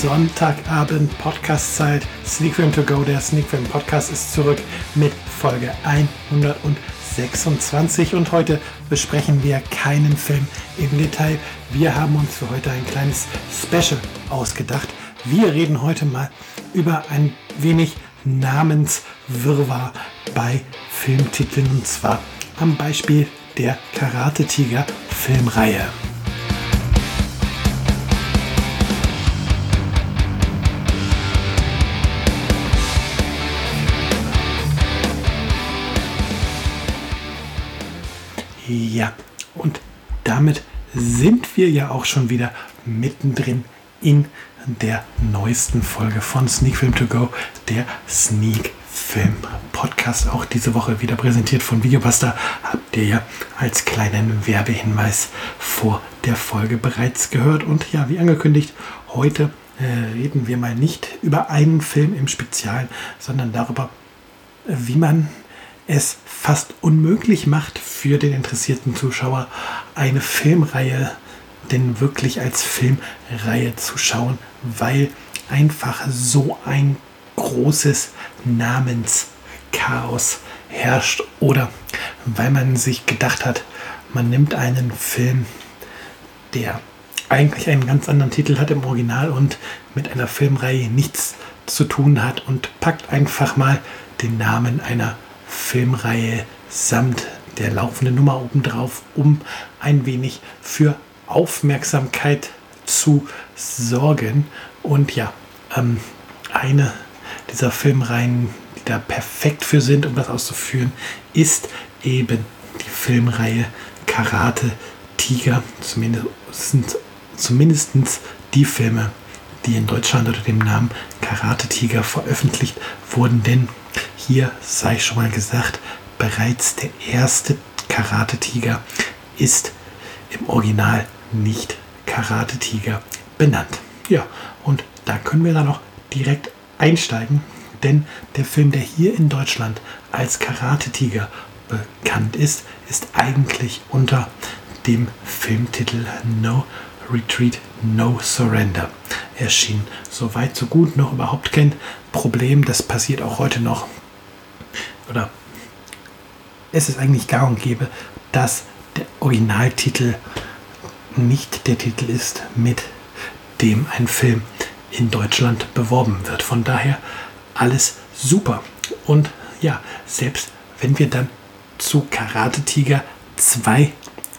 Sonntagabend Podcastzeit. Sneakfilm to go. Der Sneakfilm Podcast ist zurück mit Folge 126 und heute besprechen wir keinen Film im Detail. Wir haben uns für heute ein kleines Special ausgedacht. Wir reden heute mal über ein wenig Namenswirrwarr bei Filmtiteln und zwar am Beispiel der Karate Tiger Filmreihe. Ja, und damit sind wir ja auch schon wieder mittendrin in der neuesten Folge von Sneak Film To Go, der Sneak Film Podcast. Auch diese Woche wieder präsentiert von Videobuster. Habt ihr ja als kleinen Werbehinweis vor der Folge bereits gehört. Und ja, wie angekündigt, heute äh, reden wir mal nicht über einen Film im Speziellen, sondern darüber, wie man es fast unmöglich macht für den interessierten Zuschauer, eine Filmreihe denn wirklich als Filmreihe zu schauen, weil einfach so ein großes Namenschaos herrscht oder weil man sich gedacht hat, man nimmt einen Film, der eigentlich einen ganz anderen Titel hat im Original und mit einer Filmreihe nichts zu tun hat und packt einfach mal den Namen einer Filmreihe samt der laufenden Nummer obendrauf, um ein wenig für Aufmerksamkeit zu sorgen. Und ja, ähm, eine dieser Filmreihen, die da perfekt für sind, um das auszuführen, ist eben die Filmreihe Karate Tiger. Zumindest, zumindest die Filme, die in Deutschland unter dem Namen Karate Tiger veröffentlicht wurden, denn hier sei schon mal gesagt, bereits der erste Karate-Tiger ist im Original nicht Karate-Tiger benannt. Ja, und da können wir dann noch direkt einsteigen, denn der Film, der hier in Deutschland als Karate-Tiger bekannt ist, ist eigentlich unter dem Filmtitel No Retreat, No Surrender erschienen. Soweit, so gut, noch überhaupt kein Problem. Das passiert auch heute noch oder es ist eigentlich gar und gäbe, dass der Originaltitel nicht der Titel ist, mit dem ein Film in Deutschland beworben wird. Von daher alles super. Und ja, selbst wenn wir dann zu Karate Tiger 2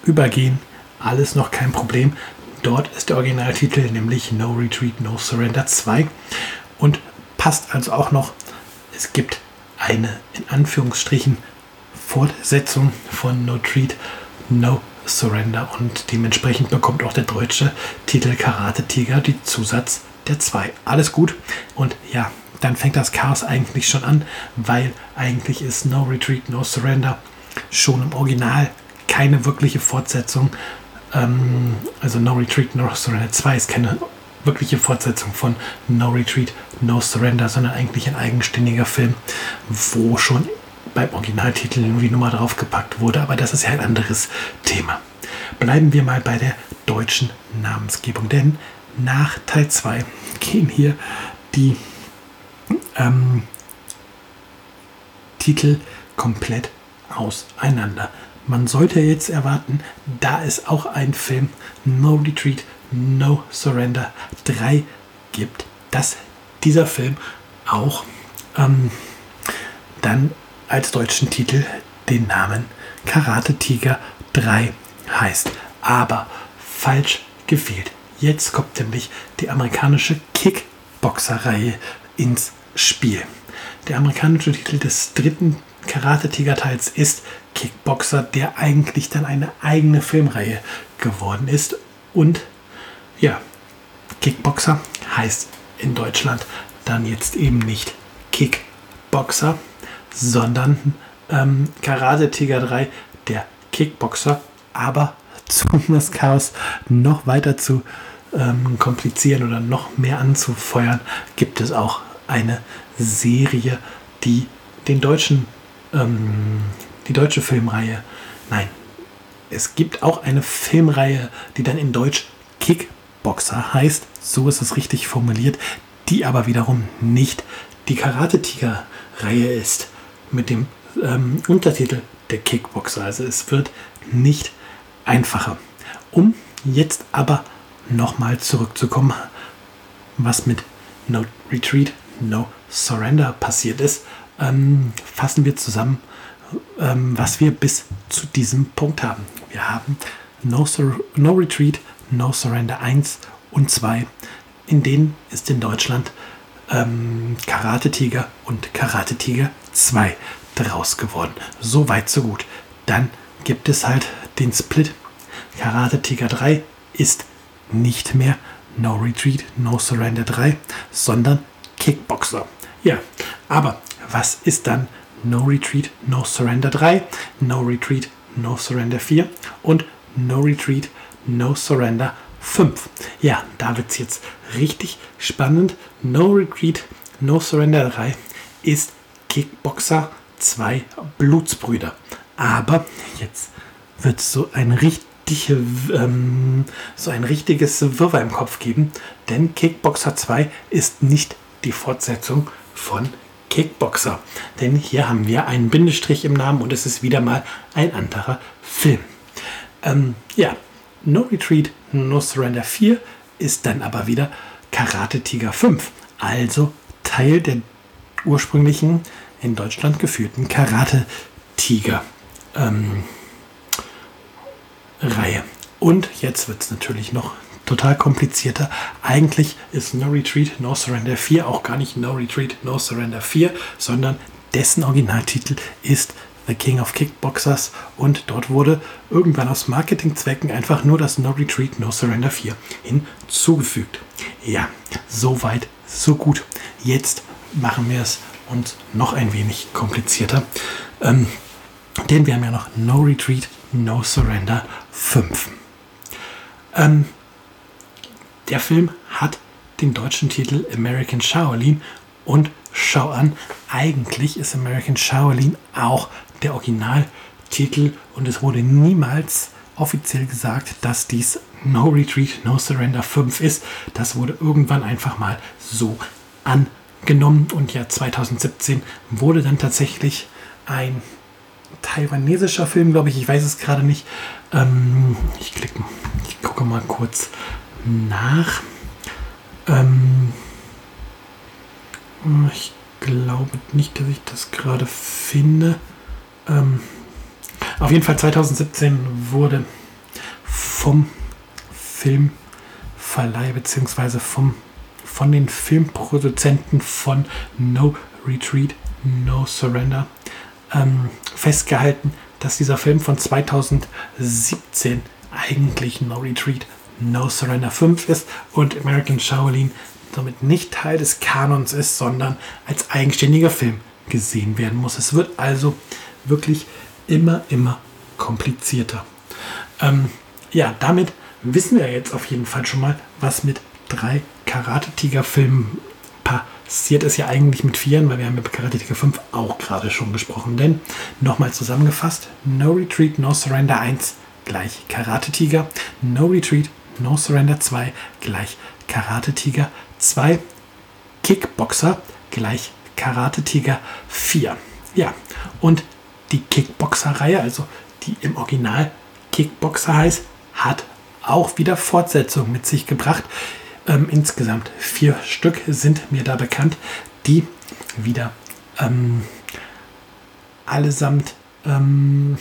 übergehen, alles noch kein Problem. Dort ist der Originaltitel nämlich No Retreat, No Surrender 2 und passt also auch noch. Es gibt eine in Anführungsstrichen Fortsetzung von No Treat, No Surrender und dementsprechend bekommt auch der deutsche Titel Karate Tiger die Zusatz der 2. Alles gut und ja, dann fängt das Chaos eigentlich schon an, weil eigentlich ist No Retreat, No Surrender schon im Original keine wirkliche Fortsetzung. Ähm, also No Retreat, No Surrender 2 ist keine wirkliche Fortsetzung von No Retreat, No Surrender, sondern eigentlich ein eigenständiger Film, wo schon beim Originaltitel nur die Nummer draufgepackt wurde, aber das ist ja ein anderes Thema. Bleiben wir mal bei der deutschen Namensgebung, denn nach Teil 2 gehen hier die ähm, Titel komplett auseinander. Man sollte jetzt erwarten, da es auch ein Film No Retreat, No Surrender 3 gibt, dass dieser Film auch ähm, dann als deutschen Titel den Namen Karate Tiger 3 heißt. Aber falsch gefehlt. Jetzt kommt nämlich die amerikanische Kickboxer-Reihe ins Spiel. Der amerikanische Titel des dritten Karate Tiger Teils ist Kickboxer, der eigentlich dann eine eigene Filmreihe geworden ist und ja, Kickboxer heißt in Deutschland dann jetzt eben nicht Kickboxer, sondern ähm, Karate Tiger 3, der Kickboxer. Aber um das Chaos noch weiter zu ähm, komplizieren oder noch mehr anzufeuern, gibt es auch eine Serie, die den deutschen, ähm, die deutsche Filmreihe, nein, es gibt auch eine Filmreihe, die dann in Deutsch Kickboxer heißt, so ist es richtig formuliert, die aber wiederum nicht die Karate-Tiger-Reihe ist mit dem ähm, Untertitel der Kickboxer. Also es wird nicht einfacher. Um jetzt aber nochmal zurückzukommen, was mit No Retreat, No Surrender passiert ist, ähm, fassen wir zusammen, ähm, was wir bis zu diesem Punkt haben. Wir haben No, Sur no Retreat, No Surrender 1 und 2. In denen ist in Deutschland ähm, Karate Tiger und Karate Tiger 2 draus geworden. So weit, so gut. Dann gibt es halt den Split. Karate Tiger 3 ist nicht mehr No Retreat, No Surrender 3, sondern Kickboxer. Ja, aber was ist dann No Retreat, No Surrender 3, No Retreat, No Surrender 4 und No Retreat, No Surrender 5? Ja, da wird es jetzt richtig spannend. No Retreat, No Surrender 3 ist Kickboxer 2 Blutsbrüder. Aber jetzt wird es so ein richtig ähm, so ein richtiges Wirrwarr im Kopf geben, denn Kickboxer 2 ist nicht die Fortsetzung von Kickboxer. Denn hier haben wir einen Bindestrich im Namen und es ist wieder mal ein anderer Film. Ähm, ja, No Retreat, No Surrender 4 ist dann aber wieder Karate Tiger 5. Also Teil der ursprünglichen in Deutschland geführten Karate Tiger ähm, Reihe. Und jetzt wird es natürlich noch total komplizierter. Eigentlich ist No Retreat, No Surrender 4 auch gar nicht No Retreat, No Surrender 4, sondern dessen Originaltitel ist The King of Kickboxers und dort wurde irgendwann aus Marketingzwecken einfach nur das No Retreat, No Surrender 4 hinzugefügt. Ja, so weit, so gut. Jetzt machen wir es uns noch ein wenig komplizierter, ähm, denn wir haben ja noch No Retreat, No Surrender 5. Ähm, der Film hat den deutschen Titel American Shaolin und schau an, eigentlich ist American Shaolin auch der Originaltitel und es wurde niemals offiziell gesagt, dass dies No Retreat, No Surrender 5 ist. Das wurde irgendwann einfach mal so angenommen und ja 2017 wurde dann tatsächlich ein taiwanesischer Film, glaube ich, ich weiß es gerade nicht. Ähm, ich, klick, ich gucke mal kurz nach. Ähm, ich glaube nicht, dass ich das gerade finde. Ähm, auf jeden Fall 2017 wurde vom Filmverleih bzw. Vom, von den Filmproduzenten von No Retreat, No Surrender ähm, festgehalten, dass dieser Film von 2017 eigentlich No Retreat, No Surrender 5 ist und American Shaolin somit nicht Teil des Kanons ist, sondern als eigenständiger Film gesehen werden muss. Es wird also wirklich immer, immer komplizierter. Ähm, ja, damit wissen wir jetzt auf jeden Fall schon mal, was mit drei Karate-Tiger-Filmen passiert ist ja eigentlich mit Vieren, weil wir haben mit Karate Tiger 5 auch gerade schon gesprochen. Denn nochmal zusammengefasst, No Retreat, No Surrender 1 gleich Karate Tiger, No Retreat, No Surrender 2 gleich Karate Tiger 2, Kickboxer gleich Karate Tiger 4. Ja, und die Kickboxer-Reihe, also die im Original Kickboxer heißt, hat auch wieder Fortsetzung mit sich gebracht. Ähm, insgesamt vier Stück sind mir da bekannt, die wieder ähm, allesamt ähm,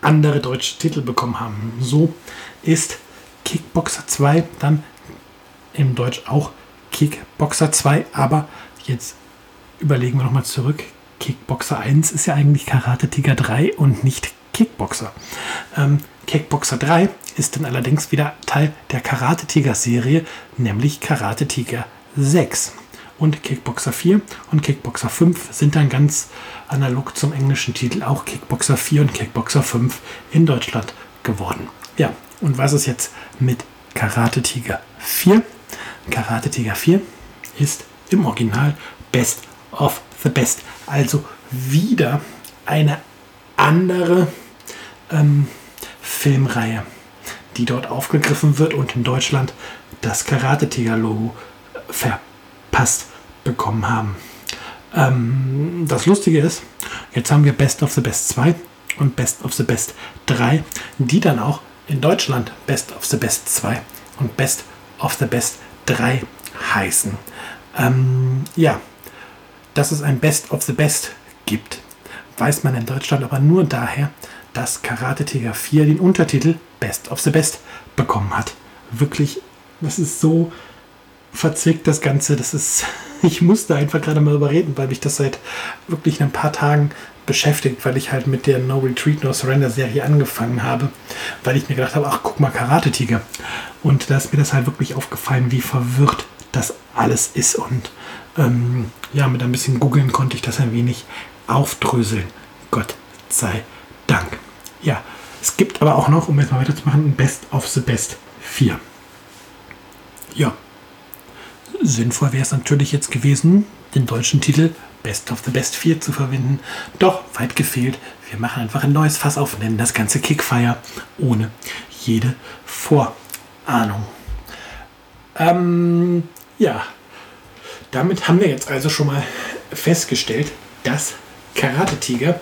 andere deutsche Titel bekommen haben. So ist Kickboxer 2 dann im Deutsch auch Kickboxer 2, aber jetzt überlegen wir nochmal zurück. Kickboxer 1 ist ja eigentlich Karate Tiger 3 und nicht Kickboxer. Ähm, Kickboxer 3 ist dann allerdings wieder Teil der Karate Tiger Serie, nämlich Karate Tiger 6. und Kickboxer 4. Und Kickboxer 5 sind dann ganz analog zum englischen Titel auch Kickboxer 4 und Kickboxer 5 in Deutschland geworden. Ja, und was ist jetzt mit Karate Tiger 4? Karate Tiger 4 ist im Original Best of the Best. Also wieder eine andere ähm, Filmreihe, die dort aufgegriffen wird und in Deutschland das Karate Tiger Logo verpasst bekommen haben. Ähm, das Lustige ist, jetzt haben wir Best of the Best 2 und Best of the Best 3, die dann auch in Deutschland Best of the Best 2 und Best of the Best 3 heißen. Ähm, ja, dass es ein Best of the Best gibt, weiß man in Deutschland aber nur daher, dass Karate Tiger 4 den Untertitel Best of the Best bekommen hat. Wirklich, das ist so verzwickt, das Ganze. Das ist, ich musste einfach gerade mal überreden, weil mich das seit wirklich ein paar Tagen beschäftigt, weil ich halt mit der No Retreat, No Surrender Serie angefangen habe, weil ich mir gedacht habe, ach guck mal, Karate Tiger. Und da ist mir das halt wirklich aufgefallen, wie verwirrt das alles ist. Und ähm, ja, mit ein bisschen googeln konnte ich das ein wenig aufdröseln. Gott sei Dank. Ja, es gibt aber auch noch, um jetzt mal weiterzumachen, ein Best of the Best 4. Ja, sinnvoll wäre es natürlich jetzt gewesen, den deutschen Titel Best of the Best 4 zu verwenden. Doch weit gefehlt. Wir machen einfach ein neues Fass auf, nennen das ganze Kickfire ohne jede Vorahnung. Ähm, ja, damit haben wir jetzt also schon mal festgestellt, dass Karate Tiger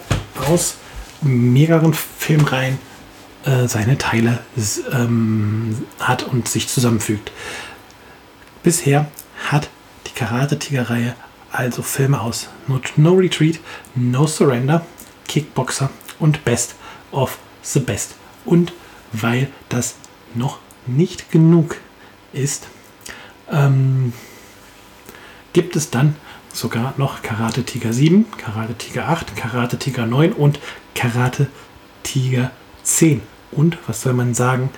aus mehreren Filmreihen äh, seine Teile ähm, hat und sich zusammenfügt. Bisher hat die Karate Tiger Reihe also Filme aus No Retreat, No Surrender, Kickboxer und Best of the Best. Und weil das noch nicht genug ist, ähm, gibt es dann sogar noch Karate Tiger 7, Karate Tiger 8, Karate Tiger 9 und Karate Tiger 10. Und was soll man sagen?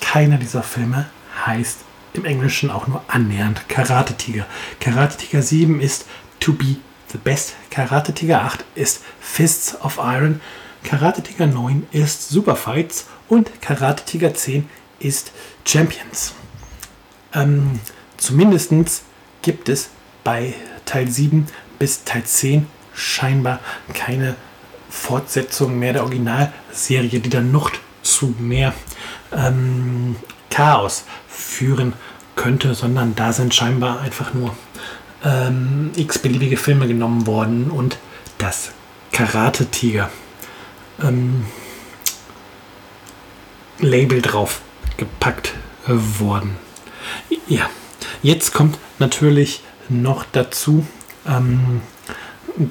Keiner dieser Filme heißt im Englischen auch nur annähernd Karate Tiger. Karate Tiger 7 ist To Be the Best. Karate Tiger 8 ist Fists of Iron. Karate Tiger 9 ist Super Fights. Und Karate Tiger 10 ist Champions. Ähm, Zumindest gibt es bei Teil 7 bis Teil 10 scheinbar keine Fortsetzung mehr der Originalserie, die dann noch zu mehr ähm, Chaos führen könnte, sondern da sind scheinbar einfach nur ähm, x-beliebige Filme genommen worden und das Karate-Tiger ähm, Label drauf gepackt worden. Ja, jetzt kommt natürlich noch dazu, ähm,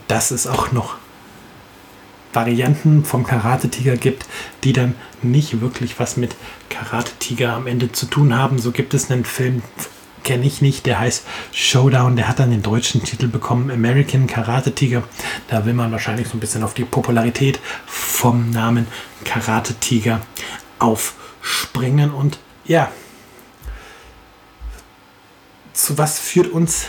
dass es auch noch Varianten vom Karate-Tiger gibt, die dann nicht wirklich was mit Karate-Tiger am Ende zu tun haben. So gibt es einen Film, kenne ich nicht, der heißt Showdown, der hat dann den deutschen Titel bekommen, American Karate-Tiger. Da will man wahrscheinlich so ein bisschen auf die Popularität vom Namen Karate-Tiger aufspringen. Und ja, zu was führt uns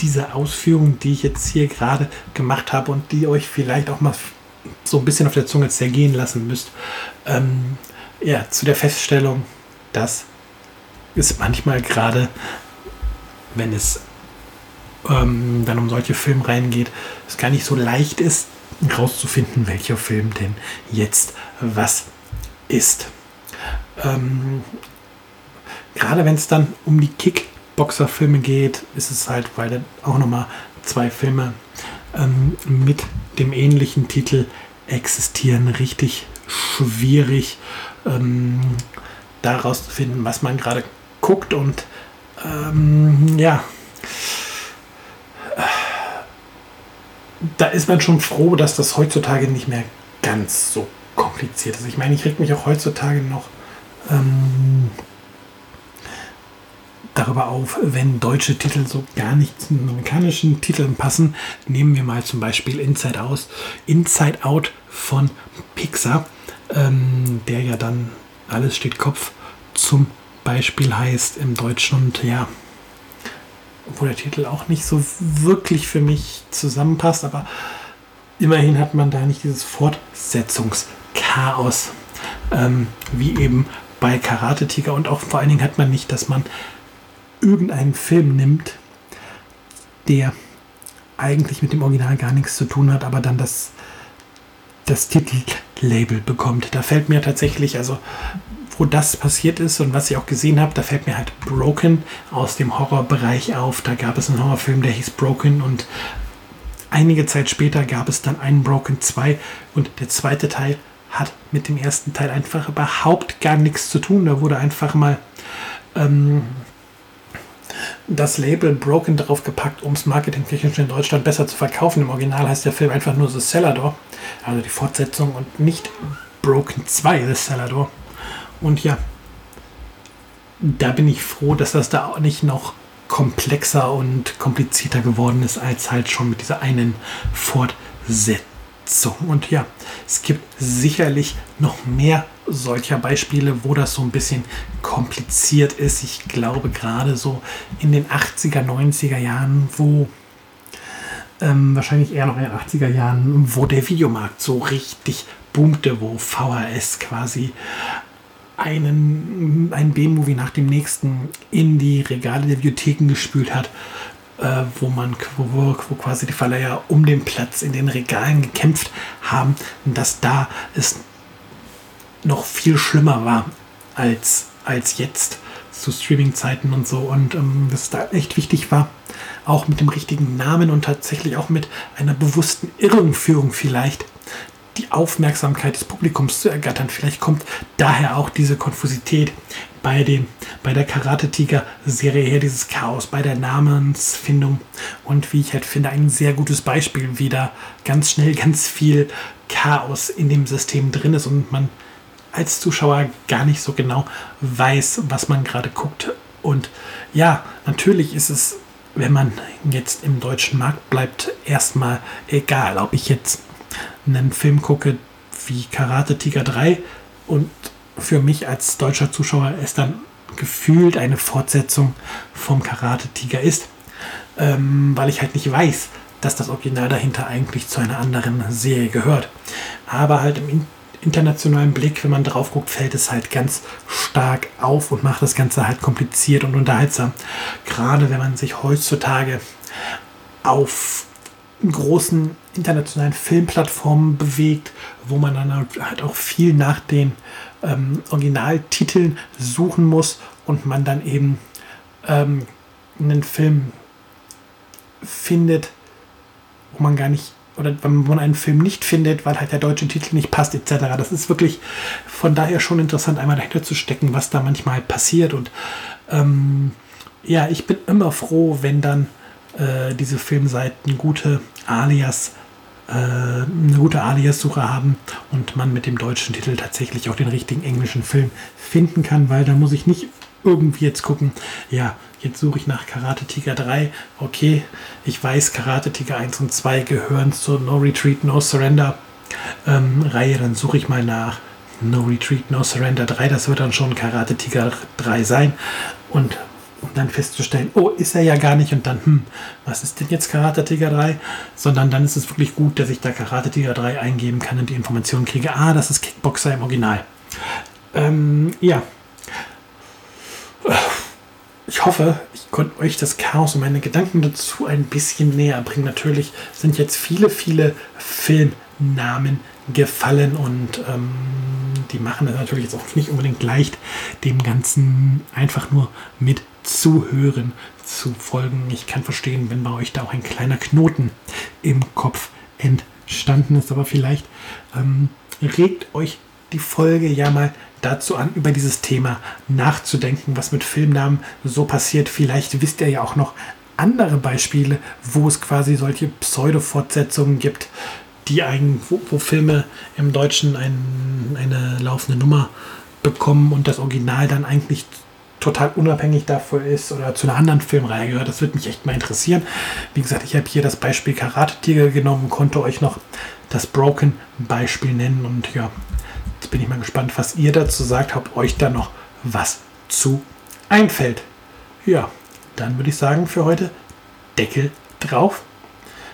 diese Ausführung, die ich jetzt hier gerade gemacht habe und die euch vielleicht auch mal so ein bisschen auf der Zunge zergehen lassen müsst, ähm, ja, zu der Feststellung, dass es manchmal gerade, wenn es ähm, dann um solche Filmreihen geht, es gar nicht so leicht ist, herauszufinden, welcher Film denn jetzt was ist. Ähm, gerade wenn es dann um die Kickboxer-Filme geht, ist es halt, weil dann auch nochmal zwei Filme ähm, mit dem ähnlichen Titel existieren. Richtig schwierig, ähm, daraus zu finden, was man gerade guckt. Und ähm, ja, da ist man schon froh, dass das heutzutage nicht mehr ganz so kompliziert ist. Ich meine, ich reg mich auch heutzutage noch ähm, darüber auf, wenn deutsche Titel so gar nicht zu amerikanischen Titeln passen. Nehmen wir mal zum Beispiel Inside Out, Inside Out von Pixar, ähm, der ja dann alles steht Kopf zum Beispiel heißt im Deutschen und ja, obwohl der Titel auch nicht so wirklich für mich zusammenpasst, aber immerhin hat man da nicht dieses Fortsetzungschaos, ähm, wie eben bei Karate Tiger und auch vor allen Dingen hat man nicht, dass man irgendeinen Film nimmt, der eigentlich mit dem Original gar nichts zu tun hat, aber dann das, das Titellabel bekommt. Da fällt mir tatsächlich, also wo das passiert ist und was ich auch gesehen habe, da fällt mir halt Broken aus dem Horrorbereich auf. Da gab es einen Horrorfilm, der hieß Broken und einige Zeit später gab es dann einen Broken 2 und der zweite Teil hat mit dem ersten Teil einfach überhaupt gar nichts zu tun. Da wurde einfach mal ähm, das Label Broken draufgepackt, um es marketingtechnisch in Deutschland besser zu verkaufen. Im Original heißt der Film einfach nur The Cellador, also die Fortsetzung und nicht Broken 2 The Cellador. Und ja, da bin ich froh, dass das da auch nicht noch komplexer und komplizierter geworden ist, als halt schon mit dieser einen Fortsetzung. Und ja, es gibt sicherlich noch mehr solcher Beispiele, wo das so ein bisschen kompliziert ist. Ich glaube gerade so in den 80er, 90er Jahren, wo ähm, wahrscheinlich eher noch in den 80er Jahren, wo der Videomarkt so richtig boomte, wo VHS quasi einen, ein B-Movie nach dem nächsten in die Regale der Bibliotheken gespült hat, äh, wo man wo, wo quasi die Verleiher um den Platz in den Regalen gekämpft haben, dass da es noch viel schlimmer war als, als jetzt zu Streaming-Zeiten und so und ähm, dass da echt wichtig war, auch mit dem richtigen Namen und tatsächlich auch mit einer bewussten Irrenführung vielleicht die Aufmerksamkeit des Publikums zu ergattern. Vielleicht kommt daher auch diese Konfusität bei, dem, bei der Karate-Tiger-Serie her, dieses Chaos bei der Namensfindung und wie ich halt finde, ein sehr gutes Beispiel, wie da ganz schnell ganz viel Chaos in dem System drin ist und man als Zuschauer gar nicht so genau weiß, was man gerade guckt. Und ja, natürlich ist es, wenn man jetzt im deutschen Markt bleibt, erstmal egal, ob ich jetzt einen Film gucke wie Karate Tiger 3 und für mich als deutscher Zuschauer es dann gefühlt eine Fortsetzung vom Karate Tiger ist, ähm, weil ich halt nicht weiß, dass das Original dahinter eigentlich zu einer anderen Serie gehört. Aber halt im internationalen Blick, wenn man drauf guckt, fällt es halt ganz stark auf und macht das Ganze halt kompliziert und unterhaltsam. Gerade wenn man sich heutzutage auf großen internationalen Filmplattformen bewegt, wo man dann halt auch viel nach den ähm, Originaltiteln suchen muss und man dann eben ähm, einen Film findet, wo man gar nicht oder wenn man einen Film nicht findet, weil halt der deutsche Titel nicht passt, etc. Das ist wirklich von daher schon interessant, einmal dahinter zu stecken, was da manchmal passiert. Und ähm, ja, ich bin immer froh, wenn dann äh, diese Filmseiten gute Alias, äh, eine gute Alias-Suche haben und man mit dem deutschen Titel tatsächlich auch den richtigen englischen Film finden kann, weil da muss ich nicht irgendwie jetzt gucken, ja, jetzt suche ich nach Karate Tiger 3, okay, ich weiß, Karate Tiger 1 und 2 gehören zur No Retreat, No Surrender ähm, Reihe, dann suche ich mal nach No Retreat, No Surrender 3, das wird dann schon Karate Tiger 3 sein. Und um dann festzustellen, oh, ist er ja gar nicht. Und dann, hm, was ist denn jetzt Karate Tiger 3? Sondern dann ist es wirklich gut, dass ich da Karate Tiger 3 eingeben kann und die Informationen kriege, ah, das ist Kickboxer im Original. Ähm, ja, ich hoffe, ich konnte euch das Chaos und meine Gedanken dazu ein bisschen näher bringen. Natürlich sind jetzt viele, viele Filmnamen gefallen und ähm, die machen es natürlich jetzt auch nicht unbedingt leicht, dem Ganzen einfach nur mit zuhören zu folgen. Ich kann verstehen, wenn bei euch da auch ein kleiner Knoten im Kopf entstanden ist, aber vielleicht ähm, regt euch die Folge ja mal dazu an, über dieses Thema nachzudenken, was mit Filmnamen so passiert. Vielleicht wisst ihr ja auch noch andere Beispiele, wo es quasi solche Pseudo-Fortsetzungen gibt, die eigentlich, wo, wo, Filme im Deutschen ein, eine laufende Nummer bekommen und das Original dann eigentlich total unabhängig davon ist oder zu einer anderen Filmreihe gehört. Das würde mich echt mal interessieren. Wie gesagt, ich habe hier das Beispiel Karate Tiger genommen, konnte euch noch das Broken Beispiel nennen und ja, Jetzt bin ich mal gespannt, was ihr dazu sagt, ob euch da noch was zu einfällt. Ja, dann würde ich sagen für heute Deckel drauf.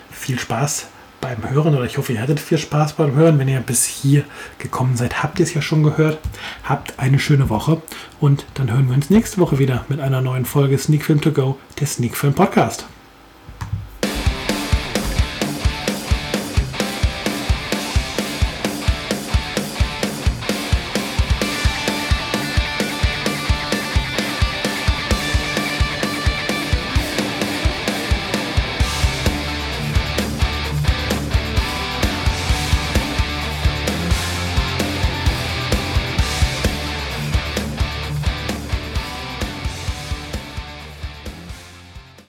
Viel Spaß beim Hören oder ich hoffe, ihr hattet viel Spaß beim Hören. Wenn ihr bis hier gekommen seid, habt ihr es ja schon gehört. Habt eine schöne Woche und dann hören wir uns nächste Woche wieder mit einer neuen Folge Sneak Film To Go, der Sneak Film Podcast.